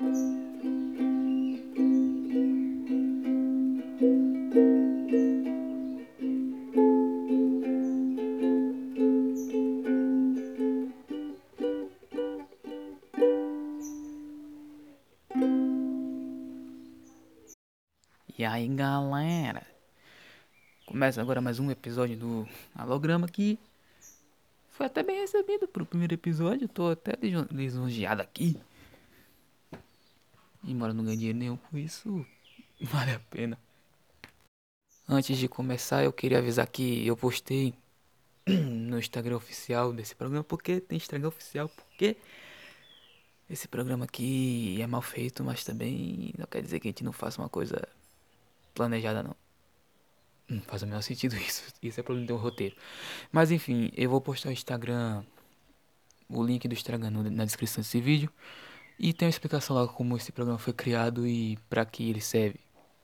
E aí galera, começa agora mais um episódio do Alograma que foi até bem recebido pro primeiro episódio, tô até lisonjeado aqui. Embora não ganhe dinheiro nenhum com isso, vale a pena. Antes de começar, eu queria avisar que eu postei no Instagram oficial desse programa, porque tem Instagram oficial, porque esse programa aqui é mal feito, mas também não quer dizer que a gente não faça uma coisa planejada não. Não faz o menor sentido isso. Isso é problema um roteiro. Mas enfim, eu vou postar o Instagram, o link do Instagram na descrição desse vídeo. E tem uma explicação lá como esse programa foi criado e para que ele serve,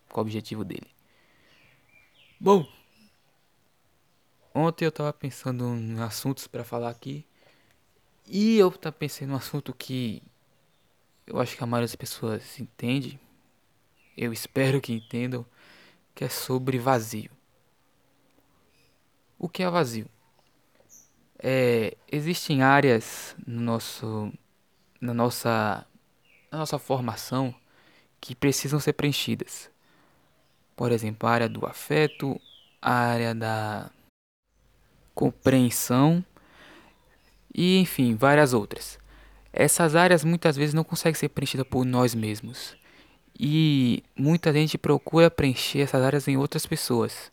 qual o objetivo dele. Bom, ontem eu tava pensando em assuntos para falar aqui. E eu tava pensando em um assunto que eu acho que a maioria das pessoas entende. Eu espero que entendam que é sobre vazio. O que é vazio? É, existem áreas no nosso, na, nossa, na nossa formação que precisam ser preenchidas. Por exemplo, a área do afeto, a área da compreensão e, enfim, várias outras. Essas áreas muitas vezes não conseguem ser preenchidas por nós mesmos. E muita gente procura preencher essas áreas em outras pessoas.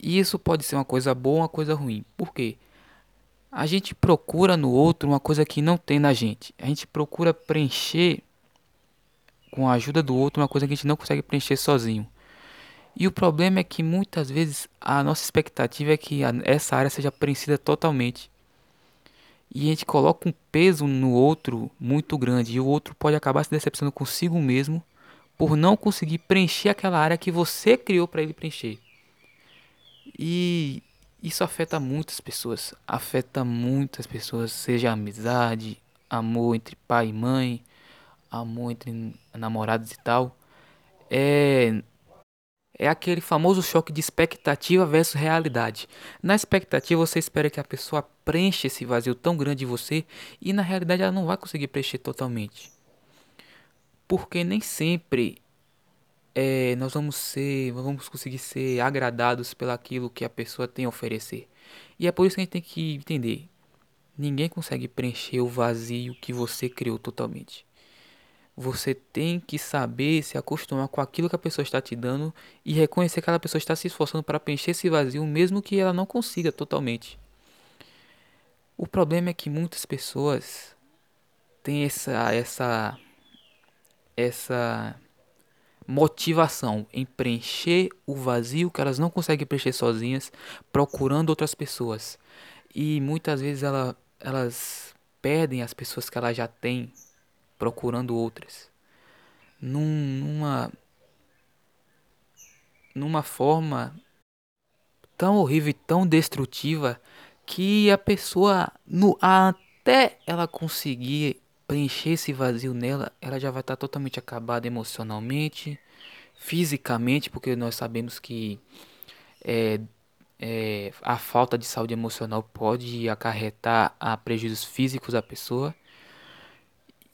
E isso pode ser uma coisa boa ou uma coisa ruim. Por quê? A gente procura no outro uma coisa que não tem na gente. A gente procura preencher com a ajuda do outro uma coisa que a gente não consegue preencher sozinho. E o problema é que muitas vezes a nossa expectativa é que essa área seja preenchida totalmente. E a gente coloca um peso no outro muito grande. E o outro pode acabar se decepcionando consigo mesmo por não conseguir preencher aquela área que você criou para ele preencher. E isso afeta muitas pessoas. Afeta muitas pessoas, seja amizade, amor entre pai e mãe, amor entre namorados e tal. É é aquele famoso choque de expectativa versus realidade. Na expectativa, você espera que a pessoa preencha esse vazio tão grande em você e na realidade ela não vai conseguir preencher totalmente. Porque nem sempre é, nós vamos ser, vamos conseguir ser agradados pelaquilo que a pessoa tem a oferecer. E é por isso que a gente tem que entender: ninguém consegue preencher o vazio que você criou totalmente. Você tem que saber se acostumar com aquilo que a pessoa está te dando e reconhecer que aquela pessoa está se esforçando para preencher esse vazio, mesmo que ela não consiga totalmente. O problema é que muitas pessoas têm essa essa essa motivação em preencher o vazio que elas não conseguem preencher sozinhas, procurando outras pessoas. E muitas vezes ela, elas perdem as pessoas que elas já têm procurando outras. Num, numa numa forma tão horrível e tão destrutiva que a pessoa no até ela conseguir preencher esse vazio nela, ela já vai estar totalmente acabada emocionalmente, fisicamente, porque nós sabemos que é, é, a falta de saúde emocional pode acarretar a prejuízos físicos à pessoa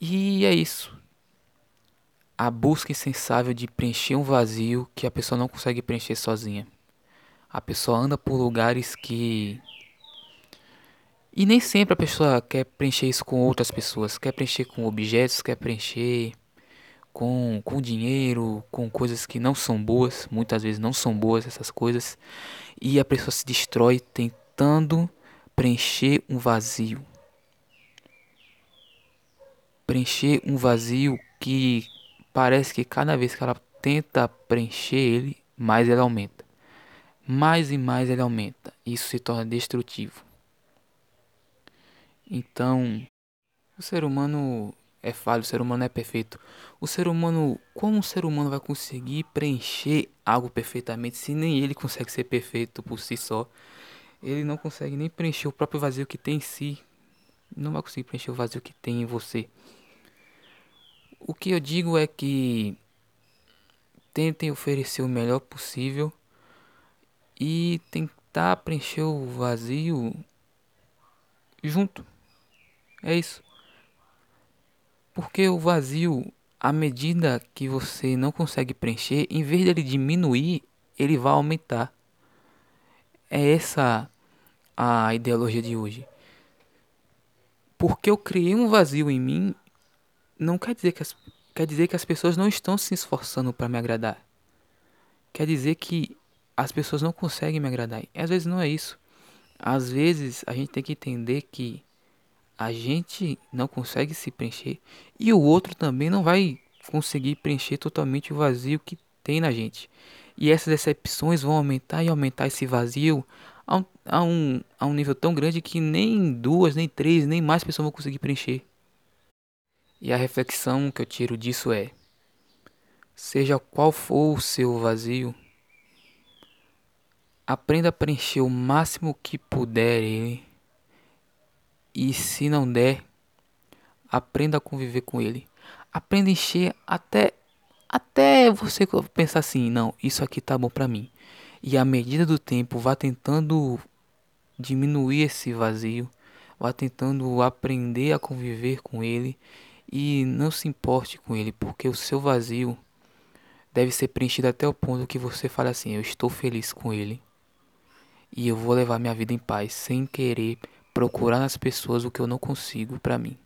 e é isso. A busca insensável de preencher um vazio que a pessoa não consegue preencher sozinha. A pessoa anda por lugares que. E nem sempre a pessoa quer preencher isso com outras pessoas. Quer preencher com objetos, quer preencher com, com dinheiro, com coisas que não são boas. Muitas vezes não são boas essas coisas. E a pessoa se destrói tentando preencher um vazio preencher um vazio que parece que cada vez que ela tenta preencher ele, mais ele aumenta. Mais e mais ele aumenta. Isso se torna destrutivo. Então, o ser humano é falho, o ser humano é perfeito. O ser humano, como um ser humano vai conseguir preencher algo perfeitamente se nem ele consegue ser perfeito por si só? Ele não consegue nem preencher o próprio vazio que tem em si. Não vai conseguir preencher o vazio que tem em você. O que eu digo é que tentem oferecer o melhor possível e tentar preencher o vazio junto. É isso. Porque o vazio, à medida que você não consegue preencher, em vez dele diminuir, ele vai aumentar. É essa a ideologia de hoje. Porque eu criei um vazio em mim, não quer dizer que as, quer dizer que as pessoas não estão se esforçando para me agradar. Quer dizer que as pessoas não conseguem me agradar. E às vezes não é isso. Às vezes a gente tem que entender que a gente não consegue se preencher e o outro também não vai conseguir preencher totalmente o vazio que tem na gente. E essas decepções vão aumentar e aumentar esse vazio a um, a um, a um nível tão grande que nem duas, nem três, nem mais pessoas vão conseguir preencher. E a reflexão que eu tiro disso é: seja qual for o seu vazio, aprenda a preencher o máximo que puder. E se não der, aprenda a conviver com ele. Aprenda a encher até até você pensar assim, não, isso aqui tá bom para mim. E à medida do tempo, vá tentando diminuir esse vazio, vá tentando aprender a conviver com ele e não se importe com ele, porque o seu vazio deve ser preenchido até o ponto que você fale assim: eu estou feliz com ele e eu vou levar minha vida em paz, sem querer procurar nas pessoas o que eu não consigo para mim.